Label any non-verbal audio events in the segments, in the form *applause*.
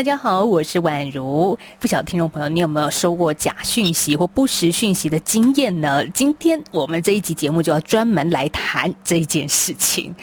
大家好，我是宛如。不晓得听众朋友，你有没有收过假讯息或不实讯息的经验呢？今天我们这一集节目就要专门来谈这件事情。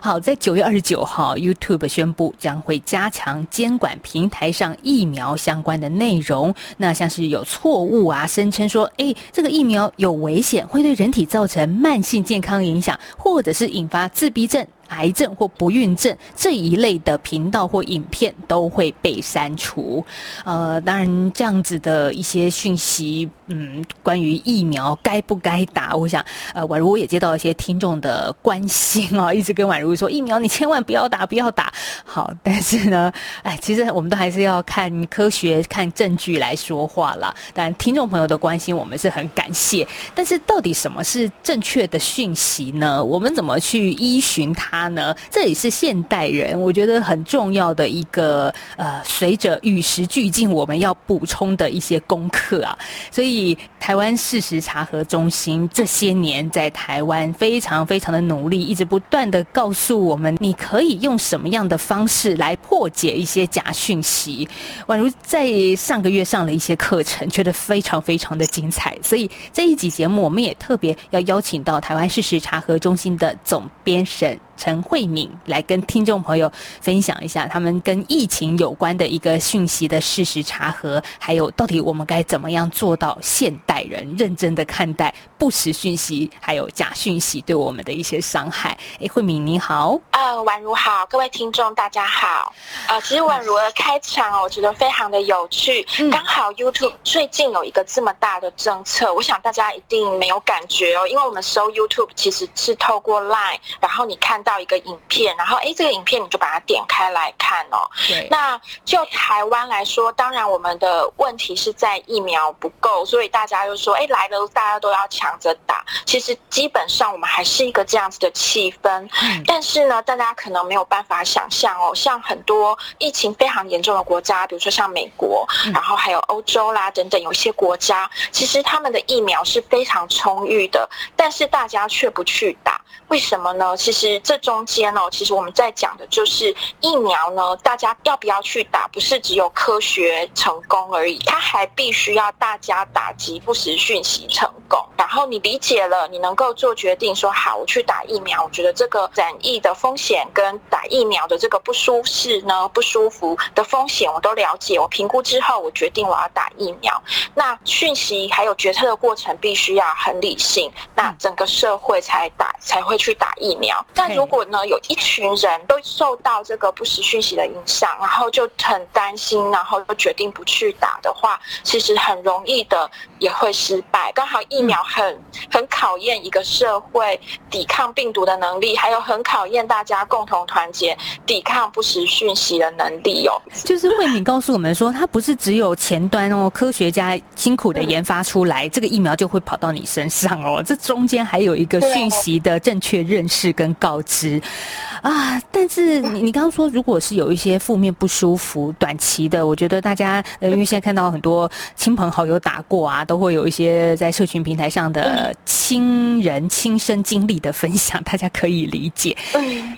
好，在九月二十九号，YouTube 宣布将会加强监管平台上疫苗相关的内容。那像是有错误啊，声称说，诶，这个疫苗有危险，会对人体造成慢性健康影响，或者是引发自闭症。癌症或不孕症这一类的频道或影片都会被删除。呃，当然这样子的一些讯息，嗯，关于疫苗该不该打，我想，呃，宛如我也接到一些听众的关心啊，一直跟宛如说疫苗你千万不要打，不要打。好，但是呢，哎，其实我们都还是要看科学、看证据来说话啦。当然，听众朋友的关心我们是很感谢，但是到底什么是正确的讯息呢？我们怎么去依循它？呢，这也是现代人我觉得很重要的一个呃，随着与时俱进，我们要补充的一些功课啊。所以，台湾事实查核中心这些年在台湾非常非常的努力，一直不断的告诉我们，你可以用什么样的方式来破解一些假讯息。宛如在上个月上了一些课程，觉得非常非常的精彩。所以这一集节目，我们也特别要邀请到台湾事实查核中心的总编审。陈慧敏来跟听众朋友分享一下他们跟疫情有关的一个讯息的事实查核，还有到底我们该怎么样做到现代人认真的看待不实讯息，还有假讯息对我们的一些伤害。哎，慧敏你好，呃，宛如好，各位听众大家好。呃，其实宛如的开场我觉得非常的有趣。嗯、刚好 YouTube 最近有一个这么大的政策，我想大家一定没有感觉哦，因为我们收 YouTube 其实是透过 Line，然后你看。到一个影片，然后哎，这个影片你就把它点开来看哦。对。那就台湾来说，当然我们的问题是在疫苗不够，所以大家就说，哎，来了大家都要抢着打。其实基本上我们还是一个这样子的气氛。嗯。但是呢，大家可能没有办法想象哦，像很多疫情非常严重的国家，比如说像美国，然后还有欧洲啦等等，有一些国家，其实他们的疫苗是非常充裕的，但是大家却不去打。为什么呢？其实这这中间哦，其实我们在讲的就是疫苗呢，大家要不要去打，不是只有科学成功而已，它还必须要大家打击不实讯息成功。然后你理解了，你能够做决定说，好，我去打疫苗。我觉得这个染疫的风险跟打疫苗的这个不舒适呢、不舒服的风险，我都了解。我评估之后，我决定我要打疫苗。那讯息还有决策的过程必须要很理性，那整个社会才打才会。去打疫苗，但如如果呢，有一群人都受到这个不实讯息的影响，然后就很担心，然后就决定不去打的话，其实很容易的也会失败。刚好疫苗很很考验一个社会抵抗病毒的能力，还有很考验大家共同团结抵抗不实讯息的能力哦。就是慧敏告诉我们说，它不是只有前端哦，科学家辛苦的研发出来，这个疫苗就会跑到你身上哦。这中间还有一个讯息的正确。认识跟告知啊，但是你你刚刚说，如果是有一些负面不舒服、短期的，我觉得大家呃，因为现在看到很多亲朋好友打过啊，都会有一些在社群平台上的亲人亲身经历的分享，大家可以理解。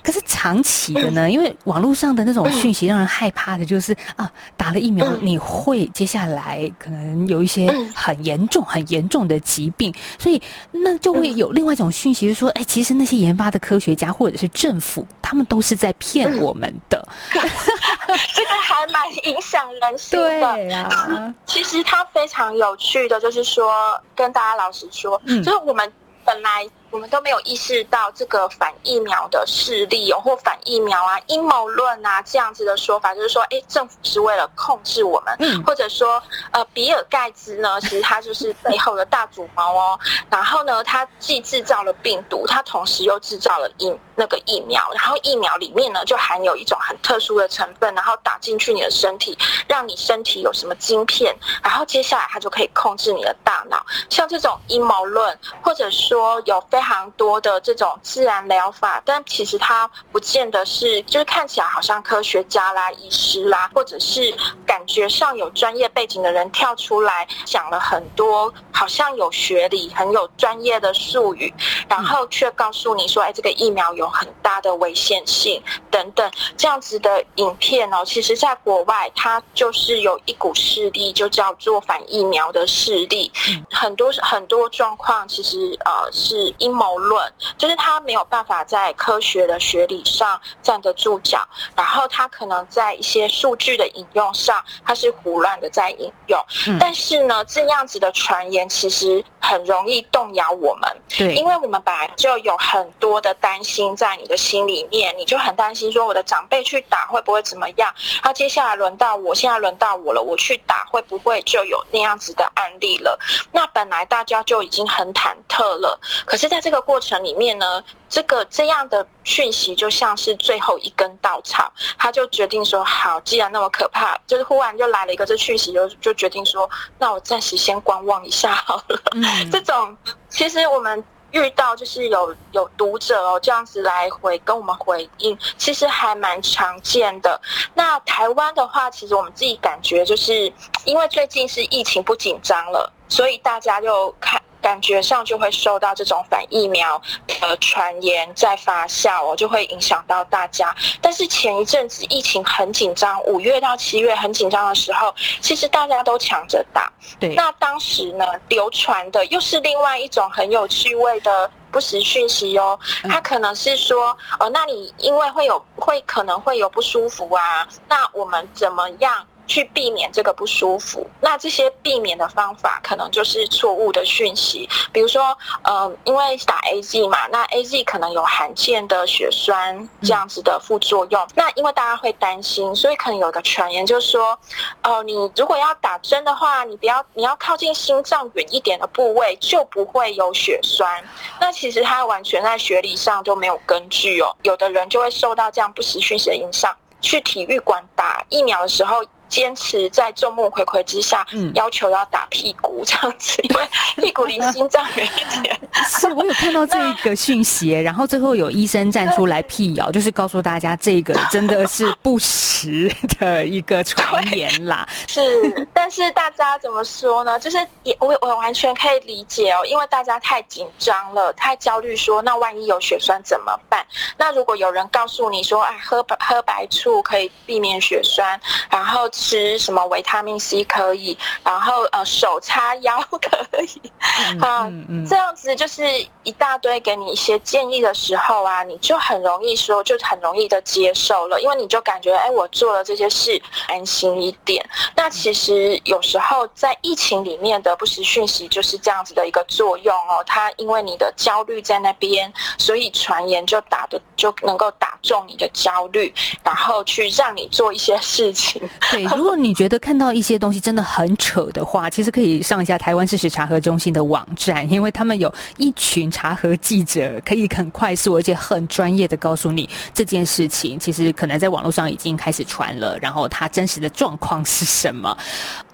可是长期的呢，因为网络上的那种讯息让人害怕的，就是啊，打了疫苗你会接下来可能有一些很严重、很严重的疾病，所以那就会有另外一种讯息，就是说，哎，其实那些。研发的科学家或者是政府，他们都是在骗我们的，*laughs* 这个还蛮影响人心的。对啊，*laughs* 其实它非常有趣的，就是说，跟大家老实说，嗯，就是我们本来。我们都没有意识到这个反疫苗的势力哦，或反疫苗啊、阴谋论啊这样子的说法，就是说，哎，政府是为了控制我们，嗯，或者说，呃，比尔盖茨呢，*laughs* 其实他就是背后的大主谋哦。然后呢，他既制造了病毒，他同时又制造了疫那个疫苗，然后疫苗里面呢就含有一种很特殊的成分，然后打进去你的身体，让你身体有什么晶片，然后接下来它就可以控制你的大脑。像这种阴谋论，或者说有非常多的这种自然疗法，但其实它不见得是，就是看起来好像科学家啦、医师啦，或者是感觉上有专业背景的人跳出来讲了很多，好像有学历、很有专业的术语，然后却告诉你说，哎，这个疫苗有很大的危险性等等，这样子的影片哦，其实在国外它就是有一股势力，就叫做反疫苗的势力，很多很多状况其实呃是阴谋论，就是他没有办法在科学的学理上站得住脚，然后他可能在一些数据的引用上，他是胡乱的在引用，但是呢，这样子的传言其实很容易动摇我们，对，因为我们本来就有很多的担心在你的心里面，你就很担心说我的长辈去打会不会怎么样，他接下来轮到我，现在轮到我了，我去打会不会就有那样子的案例了？那本来大家就已经很忐忑了，可是在这个过程里面呢，这个这样的讯息就像是最后一根稻草，他就决定说好，既然那么可怕，就是忽然就来了一个这讯息，就就决定说，那我暂时先观望一下好了。嗯、*laughs* 这种其实我们遇到就是有有读者哦这样子来回跟我们回应，其实还蛮常见的。那台湾的话，其实我们自己感觉就是因为最近是疫情不紧张了，所以大家就看。感觉上就会受到这种反疫苗的传言在发酵哦，就会影响到大家。但是前一阵子疫情很紧张，五月到七月很紧张的时候，其实大家都抢着打。对，那当时呢，流传的又是另外一种很有趣味的不实讯息哦。他可能是说，呃，那你因为会有会可能会有不舒服啊，那我们怎么样？去避免这个不舒服，那这些避免的方法可能就是错误的讯息，比如说，呃，因为打 AZ 嘛，那 AZ 可能有罕见的血栓这样子的副作用，那因为大家会担心，所以可能有个传言就是说，哦、你如果要打针的话，你不要，你要靠近心脏远一点的部位，就不会有血栓。那其实它完全在学理上都没有根据哦，有的人就会受到这样不实讯息的影响，去体育馆打疫苗的时候。坚持在众目睽睽之下，要求要打屁股这样子，因为 *laughs* 屁股离心脏远一点。是我有看到这个讯息，然后最后有医生站出来辟谣，就是告诉大家这个真的是不实的一个传言啦。*laughs* 是，但是大家怎么说呢？就是也我我完全可以理解哦，因为大家太紧张了，太焦虑，说那万一有血栓怎么办？那如果有人告诉你说，哎，喝白喝白醋可以避免血栓，然后。吃什么维他命 C 可以，然后呃手叉腰可以，*laughs* 啊、嗯嗯嗯，这样子就是一大堆给你一些建议的时候啊，你就很容易说，就很容易的接受了，因为你就感觉哎，我做了这些事安心一点。那其实有时候在疫情里面的不实讯息就是这样子的一个作用哦，它因为你的焦虑在那边，所以传言就打的就能够打中你的焦虑，然后去让你做一些事情。对。*laughs* 如果你觉得看到一些东西真的很扯的话，其实可以上一下台湾事实查核中心的网站，因为他们有一群查核记者，可以很快速而且很专业的告诉你这件事情，其实可能在网络上已经开始传了，然后它真实的状况是什么。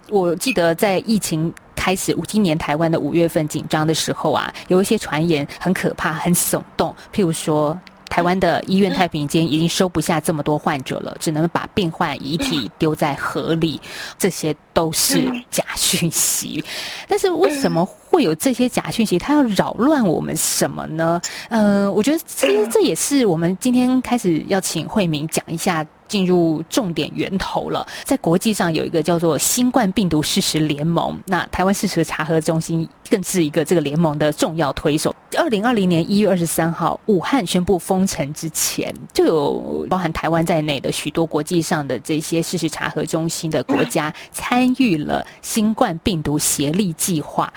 我记得在疫情开始，今年台湾的五月份紧张的时候啊，有一些传言很可怕、很耸动，譬如说。台湾的医院太平间已经收不下这么多患者了，只能把病患遗体丢在河里，这些都是假讯息。但是为什么会有这些假讯息？它要扰乱我们什么呢？呃，我觉得其实这也是我们今天开始要请慧明讲一下。进入重点源头了，在国际上有一个叫做新冠病毒事实联盟，那台湾事实查核中心更是一个这个联盟的重要推手。二零二零年一月二十三号，武汉宣布封城之前，就有包含台湾在内的许多国际上的这些事实查核中心的国家参与了新冠病毒协力计划。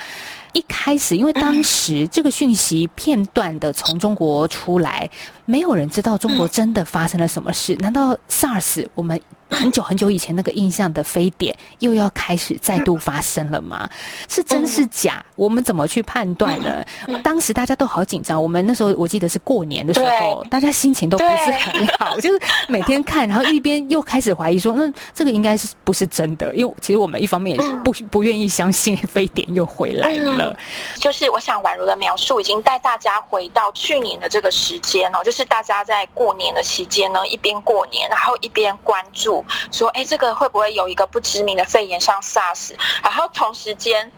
一开始，因为当时这个讯息片段的从中国出来，没有人知道中国真的发生了什么事。难道 SARS 我们很久很久以前那个印象的非典又要开始再度发生了吗？是真是假？我们怎么去判断呢？当时大家都好紧张。我们那时候我记得是过年的时候，大家心情都不是很好，就是每天看，然后一边又开始怀疑说，那这个应该是不是真的？因为其实我们一方面也是不不愿意相信非典又回来了。就是我想宛如的描述已经带大家回到去年的这个时间哦，就是是大家在过年的期间呢，一边过年，然后一边关注。说，哎，这个会不会有一个不知名的肺炎像 SARS？然后同时间。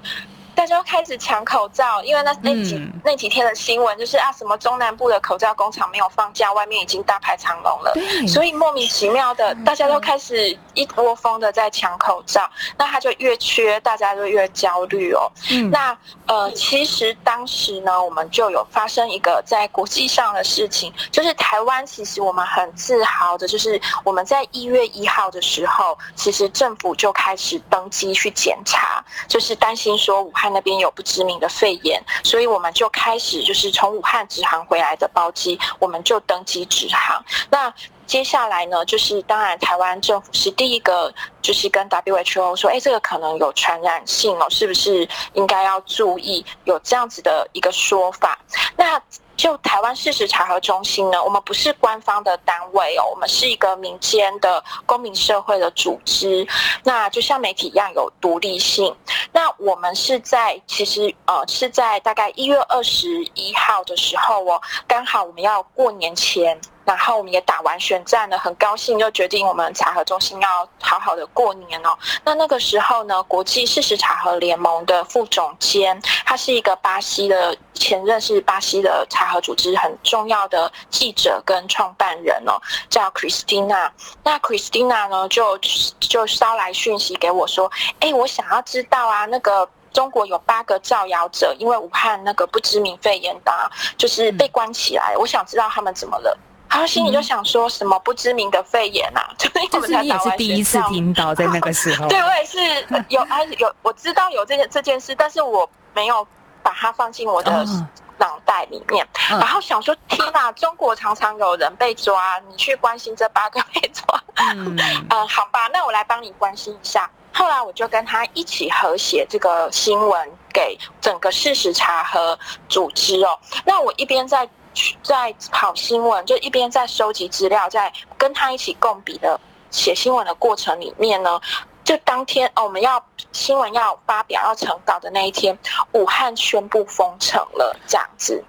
大家开始抢口罩，因为那那几、嗯、那几天的新闻就是啊，什么中南部的口罩工厂没有放假，外面已经大排长龙了。所以莫名其妙的，大家都开始一窝蜂的在抢口罩，那他就越缺，大家就越焦虑哦。嗯、那呃，其实当时呢，我们就有发生一个在国际上的事情，就是台湾其实我们很自豪的，就是我们在一月一号的时候，其实政府就开始登机去检查，就是担心说武汉。那边有不知名的肺炎，所以我们就开始就是从武汉直航回来的包机，我们就登机直航。那接下来呢，就是当然台湾政府是第一个，就是跟 WHO 说，哎，这个可能有传染性哦，是不是应该要注意？有这样子的一个说法。那就台湾事实查核中心呢，我们不是官方的单位哦，我们是一个民间的公民社会的组织，那就像媒体一样有独立性。那我们是在其实呃是在大概一月二十一号的时候哦，刚好我们要过年前。然后我们也打完选战了，很高兴就决定我们茶核中心要好好的过年哦。那那个时候呢，国际事实茶核联盟的副总监，他是一个巴西的前任是巴西的茶核组织很重要的记者跟创办人哦，叫 Christina。那 Christina 呢就就捎来讯息给我说，哎，我想要知道啊，那个中国有八个造谣者，因为武汉那个不知名肺炎的，就是被关起来，我想知道他们怎么了。然后心里就想说什么不知名的肺炎啊，嗯、*laughs* 就是你也是第一次听到在那个时候。*laughs* 对，我也是有 *laughs* 啊有，我知道有这件这件事，但是我没有把它放进我的脑袋里面。嗯、然后想说，天哪，中国常常有人被抓，你去关心这八个被抓？嗯，嗯，好吧，那我来帮你关心一下。后来我就跟他一起合写这个新闻给整个事实查核组织哦。那我一边在。在跑新闻，就一边在收集资料，在跟他一起共笔的写新闻的过程里面呢，就当天哦，我们要新闻要发表要成稿的那一天，武汉宣布封城了，这样子。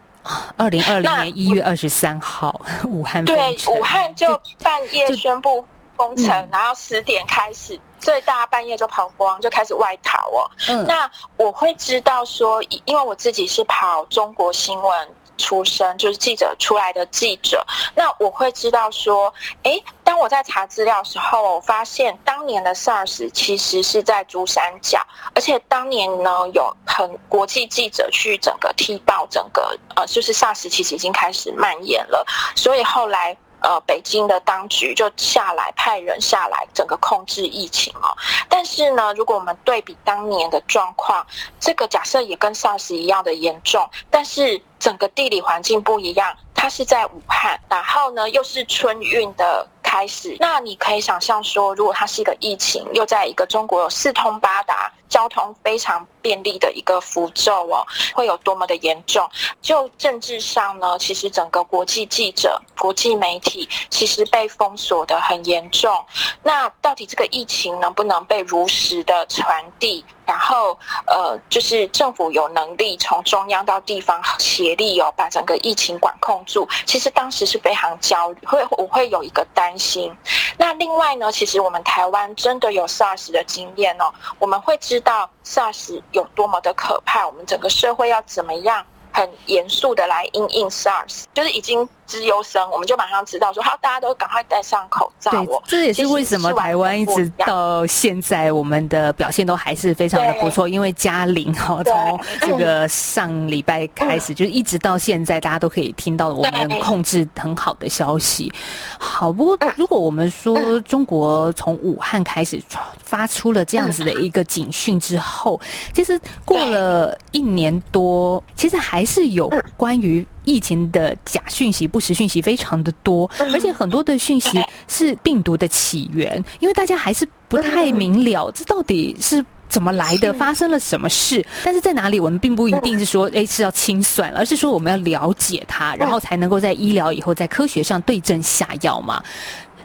二零二零年一月二十三号，*laughs* 武汉对武汉就半夜宣布封城，然后十点开始，所以大家半夜就跑光，就开始外逃哦。嗯，那我会知道说，因为我自己是跑中国新闻。出身就是记者出来的记者，那我会知道说，诶，当我在查资料的时候，发现当年的 SARS 其实是在珠三角，而且当年呢有很国际记者去整个踢爆整个呃，就是 SARS 其实已经开始蔓延了，所以后来。呃，北京的当局就下来派人下来，整个控制疫情哦。但是呢，如果我们对比当年的状况，这个假设也跟 SARS 一样的严重，但是整个地理环境不一样，它是在武汉，然后呢又是春运的开始。那你可以想象说，如果它是一个疫情，又在一个中国有四通八达。交通非常便利的一个符咒哦，会有多么的严重？就政治上呢，其实整个国际记者、国际媒体其实被封锁的很严重。那到底这个疫情能不能被如实的传递？然后呃，就是政府有能力从中央到地方协力哦，把整个疫情管控住。其实当时是非常焦虑，会我会有一个担心。那另外呢，其实我们台湾真的有 SARS 的经验哦，我们会知。知道 SARS 有多么的可怕，我们整个社会要怎么样很严肃的来应应 SARS，就是已经。资优生，我们就马上知道说好，大家都赶快戴上口罩。对，这也是为什么台湾一直到现在我们的表现都还是非常的不错，因为嘉玲哈，从这个上礼拜开始，就是一直到现在，大家都可以听到我们控制很好的消息。好，不过如果我们说中国从武汉开始发出了这样子的一个警讯之后，其实过了一年多，其实还是有关于。疫情的假讯息、不实讯息非常的多，而且很多的讯息是病毒的起源，因为大家还是不太明了这到底是怎么来的，发生了什么事，但是在哪里，我们并不一定是说，诶是要清算，而是说我们要了解它，然后才能够在医疗以后在科学上对症下药嘛。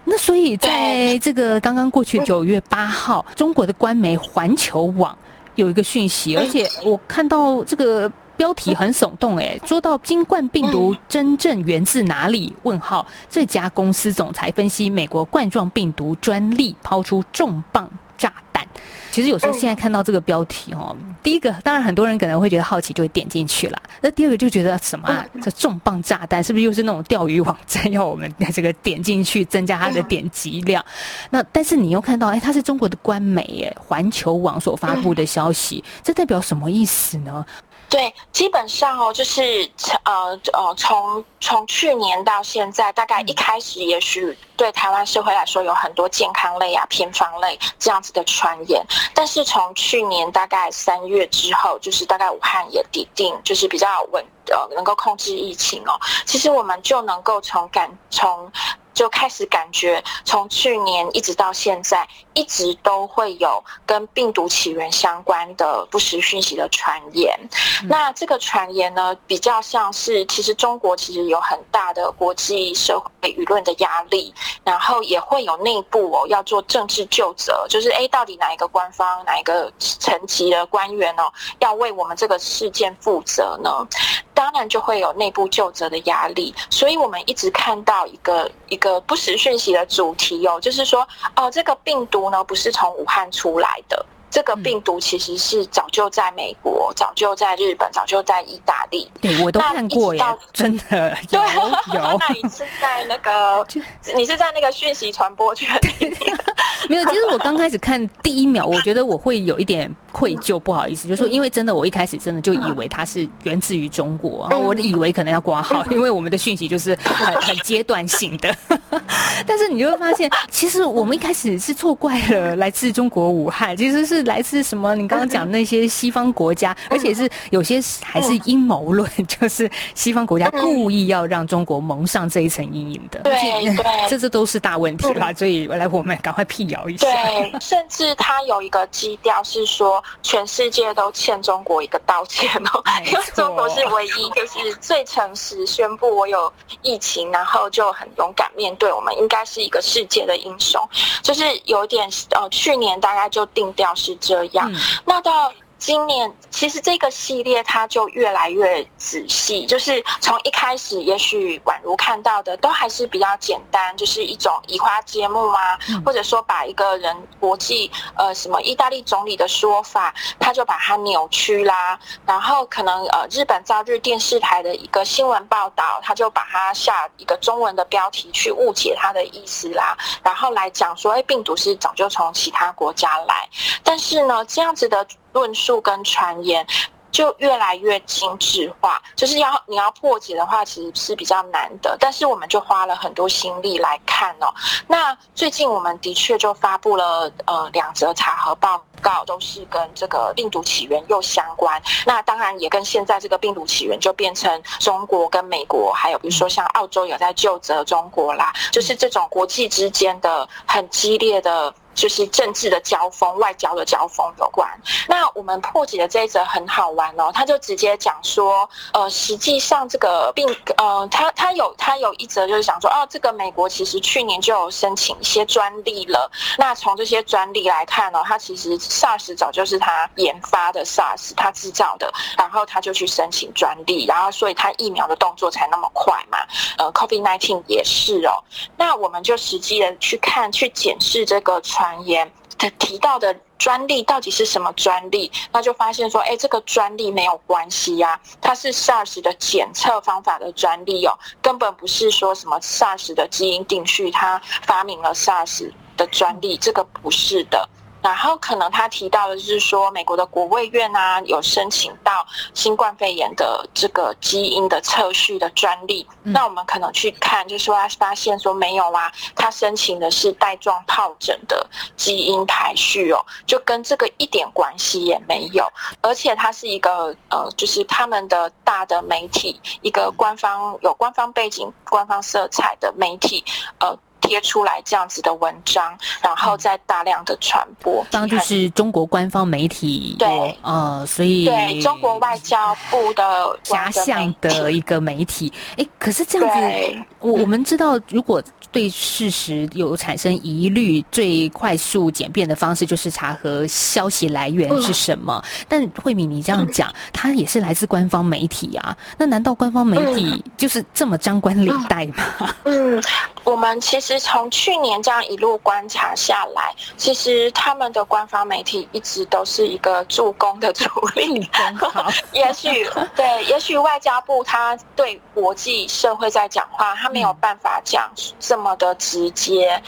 那所以在这个刚刚过去九月八号，中国的官媒环球网有一个讯息，而且我看到这个标题很耸动，哎，说到新冠病毒真正源自哪里？问号，这家公司总裁分析美国冠状病毒专利抛出重磅炸弹。其实有时候现在看到这个标题哦，第一个当然很多人可能会觉得好奇，就会点进去了。那第二个就觉得什么啊？这重磅炸弹是不是又是那种钓鱼网站要我们这个点进去增加它的点击量？那但是你又看到，哎，它是中国的官媒耶，环球网所发布的消息，这代表什么意思呢？对，基本上哦，就是呃呃，从从去年到现在，大概一开始也许对台湾社会来说有很多健康类啊、偏方类这样子的传言，但是从去年大概三月之后，就是大概武汉也底定，就是比较稳呃，能够控制疫情哦，其实我们就能够从感从。就开始感觉，从去年一直到现在，一直都会有跟病毒起源相关的不实讯息的传言。嗯、那这个传言呢，比较像是，其实中国其实有很大的国际社会舆论的压力，然后也会有内部哦要做政治救责，就是诶，到底哪一个官方、哪一个层级的官员哦，要为我们这个事件负责呢？当然就会有内部就责的压力。所以我们一直看到一个一个。不实讯息的主题哦，就是说哦，这个病毒呢不是从武汉出来的，这个病毒其实是早就在美国、早就在日本、早就在意大利。对，我都看过呀，真的 *laughs* 有有。*laughs* 那你是在那个，*laughs* 你是在那个讯息传播圈里面？没有，其实我刚开始看第一秒，我觉得我会有一点。愧疚，不好意思，就是说，因为真的，我一开始真的就以为它是源自于中国，然后我以为可能要挂号，因为我们的讯息就是很很阶段性的。但是你就会发现，其实我们一开始是错怪了来自中国武汉，其实是来自什么？你刚刚讲那些西方国家，而且是有些还是阴谋论，*laughs* 就是西方国家故意要让中国蒙上这一层阴影的。对 *laughs* 对，这这都是大问题啦。所以来，我们赶快辟谣一下。对，甚至他有一个基调是说。全世界都欠中国一个道歉哦，*laughs* 因为中国是唯一就是最诚实宣布我有疫情，然后就很勇敢面对，我们应该是一个世界的英雄，就是有点呃，去年大概就定调是这样，嗯、那到。今年其实这个系列它就越来越仔细，就是从一开始，也许宛如看到的都还是比较简单，就是一种移花接木啊，或者说把一个人国际呃什么意大利总理的说法，他就把它扭曲啦，然后可能呃日本朝日电视台的一个新闻报道，他就把它下一个中文的标题去误解它的意思啦，然后来讲说，哎，病毒是早就从其他国家来，但是呢，这样子的。论述跟传言就越来越精致化，就是要你要破解的话，其实是比较难的。但是我们就花了很多心力来看哦。那最近我们的确就发布了呃两则查核报告，都是跟这个病毒起源又相关。那当然也跟现在这个病毒起源就变成中国跟美国，还有比如说像澳洲有在就责中国啦，就是这种国际之间的很激烈的。就是政治的交锋、外交的交锋有关。那我们破解的这一则很好玩哦，他就直接讲说，呃，实际上这个病，呃，他他有他有一则就是想说，哦，这个美国其实去年就有申请一些专利了。那从这些专利来看哦，他其实 SARS 早就是他研发的 SARS，他制造的，然后他就去申请专利，然后所以他疫苗的动作才那么快嘛。呃，COVID-19 也是哦。那我们就实际的去看、去检视这个传。传言他提到的专利到底是什么专利？那就发现说，哎，这个专利没有关系呀，它是 SARS 的检测方法的专利哦，根本不是说什么 SARS 的基因定序，他发明了 SARS 的专利，这个不是的。然后可能他提到的就是说，美国的国卫院啊有申请到新冠肺炎的这个基因的测序的专利。嗯、那我们可能去看，就是说他发现说没有啊，他申请的是带状疱疹的基因排序哦，就跟这个一点关系也没有。而且它是一个呃，就是他们的大的媒体，一个官方有官方背景、官方色彩的媒体，呃。贴出来这样子的文章，然后再大量的传播。当就是中国官方媒体，对，呃，所以对中国外交部的假 *laughs* 想的一个媒体。哎，可是这样子，我我们知道，如果。对事实有产生疑虑，最快速简便的方式就是查核消息来源是什么。嗯、但慧敏，你这样讲，它也是来自官方媒体啊。那难道官方媒体就是这么张冠李戴吗？*laughs* 嗯，我们其实从去年这样一路观察下来，其实他们的官方媒体一直都是一个助攻的主力。*laughs* 也许对，也许外交部他对国际社会在讲话，他没有办法讲这么。的直接，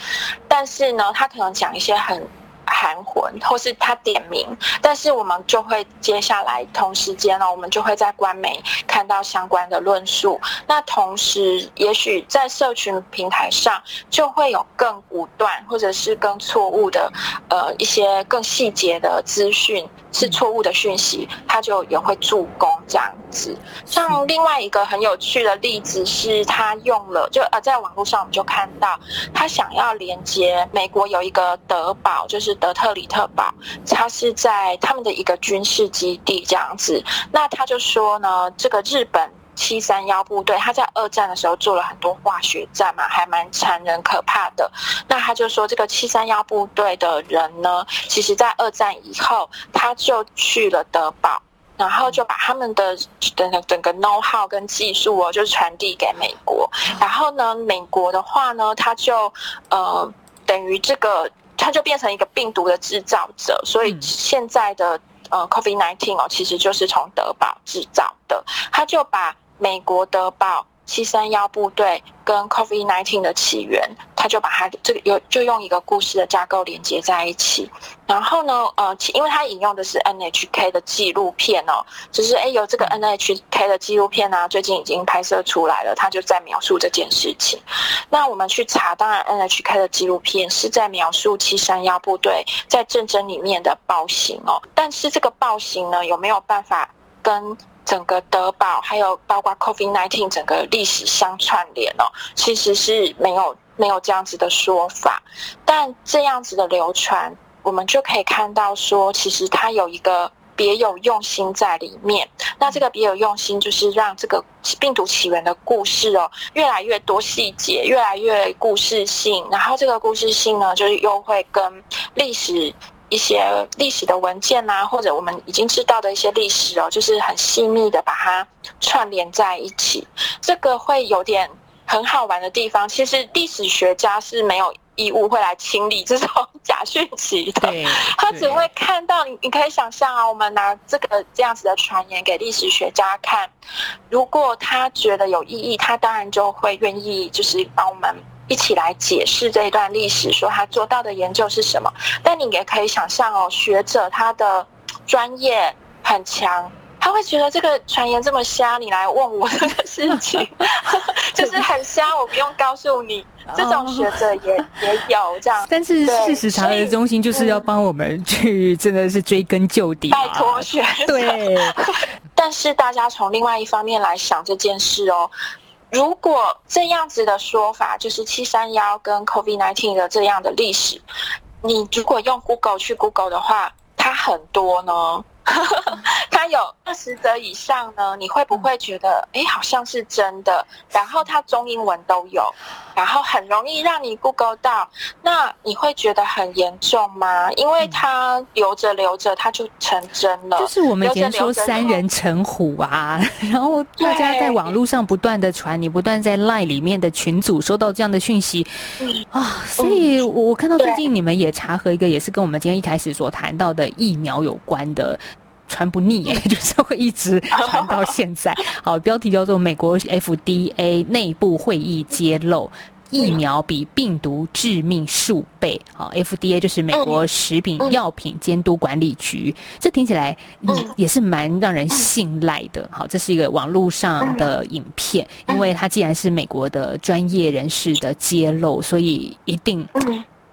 但是呢，他可能讲一些很含混，或是他点名，但是我们就会接下来同时间呢，我们就会在官媒看到相关的论述。那同时，也许在社群平台上就会有更武断，或者是更错误的，呃，一些更细节的资讯。是错误的讯息，他就也会助攻这样子。像另外一个很有趣的例子是，他用了就呃，在网络上我们就看到，他想要连接美国有一个德堡，就是德特里特堡，他是在他们的一个军事基地这样子。那他就说呢，这个日本。七三幺部队，他在二战的时候做了很多化学战嘛，还蛮残忍可怕的。那他就说，这个七三幺部队的人呢，其实在二战以后，他就去了德堡，然后就把他们的整个整个 know how 跟技术哦，就传递给美国。然后呢，美国的话呢，他就呃，等于这个，他就变成一个病毒的制造者。所以现在的呃，COVID-19 哦，其实就是从德宝制造的。他就把美国德堡七三幺部队跟 COVID-19 的起源，他就把它这个有就用一个故事的架构连接在一起。然后呢，呃，因为他引用的是 NHK 的纪录片哦，就是哎有这个 NHK 的纪录片啊，最近已经拍摄出来了，他就在描述这件事情。那我们去查，当然 NHK 的纪录片是在描述七三幺部队在战争里面的暴行哦，但是这个暴行呢，有没有办法跟整个德堡还有包括 COVID-19 整个历史相串联哦，其实是没有没有这样子的说法，但这样子的流传，我们就可以看到说，其实它有一个别有用心在里面。那这个别有用心，就是让这个病毒起源的故事哦，越来越多细节，越来越故事性，然后这个故事性呢，就是又会跟历史。一些历史的文件啊，或者我们已经知道的一些历史哦，就是很细密的把它串联在一起，这个会有点很好玩的地方。其实历史学家是没有义务会来清理这种 *laughs* 假讯息的，他只会看到你。你可以想象啊，我们拿这个这样子的传言给历史学家看，如果他觉得有意义，他当然就会愿意就是帮我们。一起来解释这一段历史，说他做到的研究是什么。但你也可以想象哦，学者他的专业很强，他会觉得这个传言这么瞎，你来问我这个事情，*laughs* 就是很瞎，我不用告诉你。这种学者也也有这样。但是事实查核中心就是要帮我们去，真的是追根究底。拜托学者。对。*laughs* 但是大家从另外一方面来想这件事哦。如果这样子的说法，就是七三幺跟 COVID nineteen 的这样的历史，你如果用 Google 去 Google 的话，它很多呢。*laughs* 它有二十则以上呢，你会不会觉得哎，好像是真的？然后它中英文都有，然后很容易让你 Google 到，那你会觉得很严重吗？因为它留着留着，它就成真了。就是我们以前说三人成虎啊，*laughs* 然后大家在网络上不断的传，你不断在 Line 里面的群组收到这样的讯息啊，所以我看到最近你们也查核一个，也是跟我们今天一开始所谈到的疫苗有关的。传不腻，*laughs* 就是会一直传到现在。*laughs* 好，标题叫做《美国 FDA 内部会议揭露疫苗比病毒致命数倍。好，FDA 就是美国食品药品监督管理局，这听起来也也是蛮让人信赖的。好，这是一个网络上的影片，因为它既然是美国的专业人士的揭露，所以一定。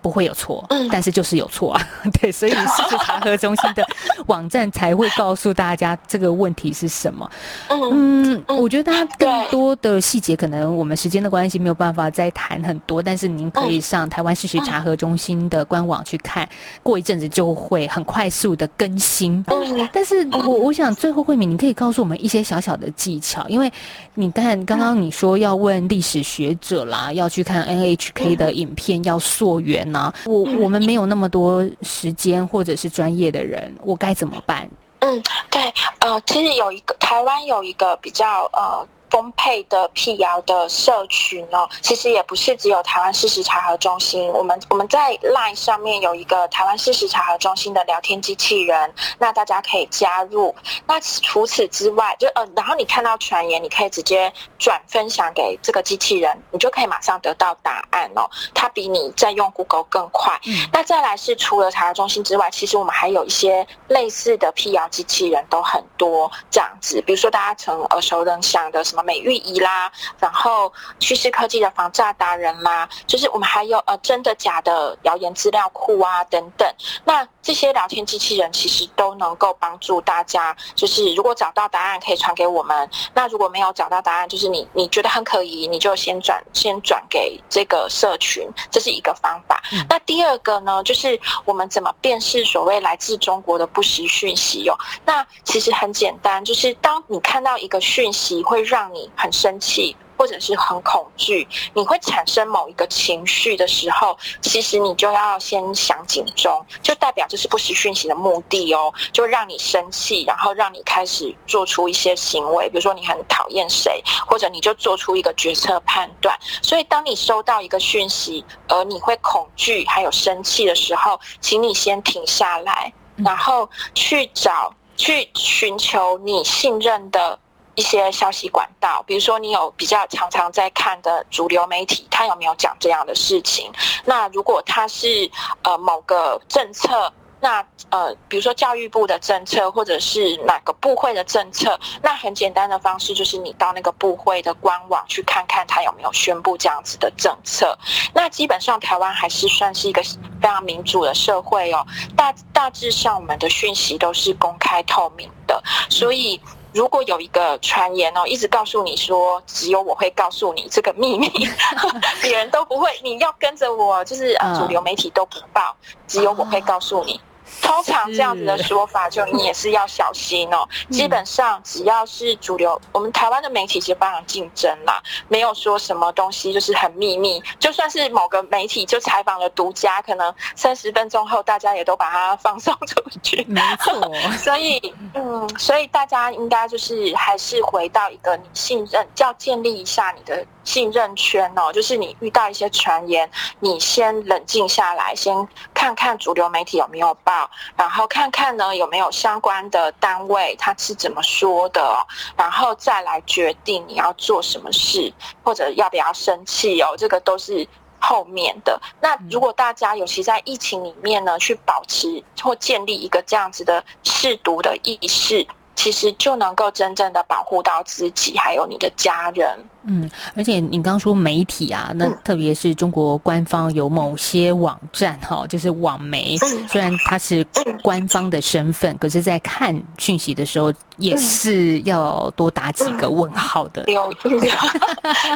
不会有错，但是就是有错啊，*laughs* 对，所以事实查核中心的网站才会告诉大家这个问题是什么。嗯，我觉得大家更多的细节，可能我们时间的关系没有办法再谈很多，但是您可以上台湾事实查核中心的官网去看，过一阵子就会很快速的更新。但是我我想最后慧敏，你可以告诉我们一些小小的技巧，因为你看刚刚你说要问历史学者啦，要去看 NHK 的影片，要溯源。我我们没有那么多时间，或者是专业的人，我该怎么办？嗯，对，呃，其实有一个台湾有一个比较呃。丰沛的辟谣的社群呢，其实也不是只有台湾事实查核中心。我们我们在 LINE 上面有一个台湾事实查核中心的聊天机器人，那大家可以加入。那除此之外，就呃，然后你看到传言，你可以直接转分享给这个机器人，你就可以马上得到答案哦。它比你在用 Google 更快。嗯。那再来是除了查核中心之外，其实我们还有一些类似的辟谣机器人都很多这样子，比如说大家曾耳熟能详的什么。美玉仪啦，然后趋势科技的防诈达人啦，就是我们还有呃真的假的谣言资料库啊等等。那这些聊天机器人其实都能够帮助大家，就是如果找到答案可以传给我们，那如果没有找到答案，就是你你觉得很可疑，你就先转先转给这个社群，这是一个方法。嗯、那第二个呢，就是我们怎么辨识所谓来自中国的不实讯息哟、哦？那其实很简单，就是当你看到一个讯息会让你很生气，或者是很恐惧，你会产生某一个情绪的时候，其实你就要先响警钟，就代表这是不实讯息的目的哦，就让你生气，然后让你开始做出一些行为，比如说你很讨厌谁，或者你就做出一个决策判断。所以，当你收到一个讯息，而你会恐惧还有生气的时候，请你先停下来，然后去找、去寻求你信任的。一些消息管道，比如说你有比较常常在看的主流媒体，他有没有讲这样的事情？那如果他是呃某个政策，那呃比如说教育部的政策，或者是哪个部会的政策，那很简单的方式就是你到那个部会的官网去看看他有没有宣布这样子的政策。那基本上台湾还是算是一个非常民主的社会哦，大大致上我们的讯息都是公开透明的，所以。如果有一个传言哦，一直告诉你说只有我会告诉你这个秘密，*laughs* 别人都不会，你要跟着我，就是呃主流媒体都不报，只有我会告诉你。通常这样子的说法，就你也是要小心哦。基本上只要是主流，我们台湾的媒体其实非常竞争啦，没有说什么东西就是很秘密。就算是某个媒体就采访了独家，可能三十分钟后大家也都把它放送出去。没错，*laughs* 所以嗯，所以大家应该就是还是回到一个你信任，要建立一下你的。信任圈哦，就是你遇到一些传言，你先冷静下来，先看看主流媒体有没有报，然后看看呢有没有相关的单位他是怎么说的，然后再来决定你要做什么事，或者要不要生气哦，这个都是后面的。那如果大家尤其在疫情里面呢，去保持或建立一个这样子的试毒的意识，其实就能够真正的保护到自己，还有你的家人。嗯，而且你刚刚说媒体啊，那特别是中国官方有某些网站哈，就是网媒，虽然它是官方的身份，可是在看讯息的时候也是要多打几个问号的。有，*laughs*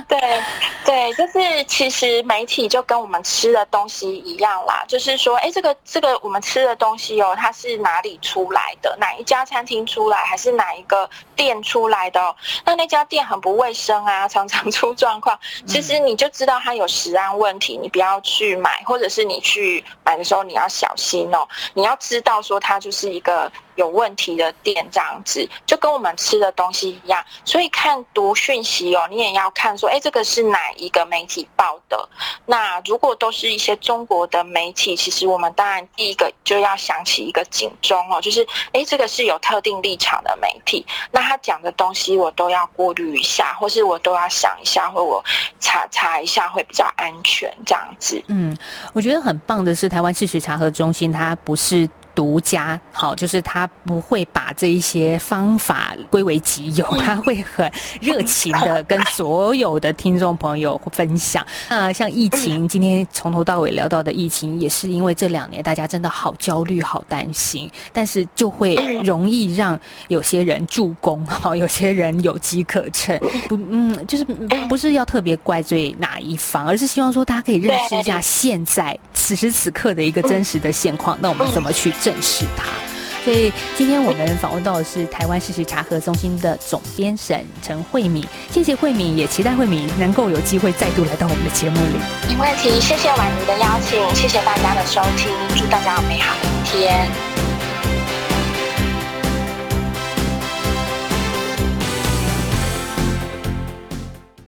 对对，就是其实媒体就跟我们吃的东西一样啦，就是说，哎，这个这个我们吃的东西哦，它是哪里出来的？哪一家餐厅出来，还是哪一个店出来的？那那家店很不卫生啊。常常出状况，其实你就知道它有食安问题，你不要去买，或者是你去买买的时候你要小心哦，你要知道说它就是一个有问题的店这样子，就跟我们吃的东西一样。所以看读讯息哦，你也要看说，哎，这个是哪一个媒体报的？那如果都是一些中国的媒体，其实我们当然第一个就要想起一个警钟哦，就是哎，这个是有特定立场的媒体，那他讲的东西我都要过滤一下，或是我都要想一下，或我查查一下会比较安全这样子。嗯，我觉得很棒的是台湾事实查核中心，它不是。独家好，就是他不会把这一些方法归为己有，他会很热情的跟所有的听众朋友分享。*laughs* 那像疫情，今天从头到尾聊到的疫情，也是因为这两年大家真的好焦虑、好担心，但是就会容易让有些人助攻，*laughs* 好，有些人有机可乘。不，嗯，就是不是要特别怪罪哪一方，而是希望说大家可以认识一下现在此时此刻的一个真实的现况。那我们怎么去？正视他，所以今天我们访问到的是台湾事实查核中心的总编审陈慧敏，谢谢慧敏，也期待慧敏能够有机会再度来到我们的节目里。没问题，谢谢婉如的邀请，谢谢大家的收听，祝大家有美好的一天。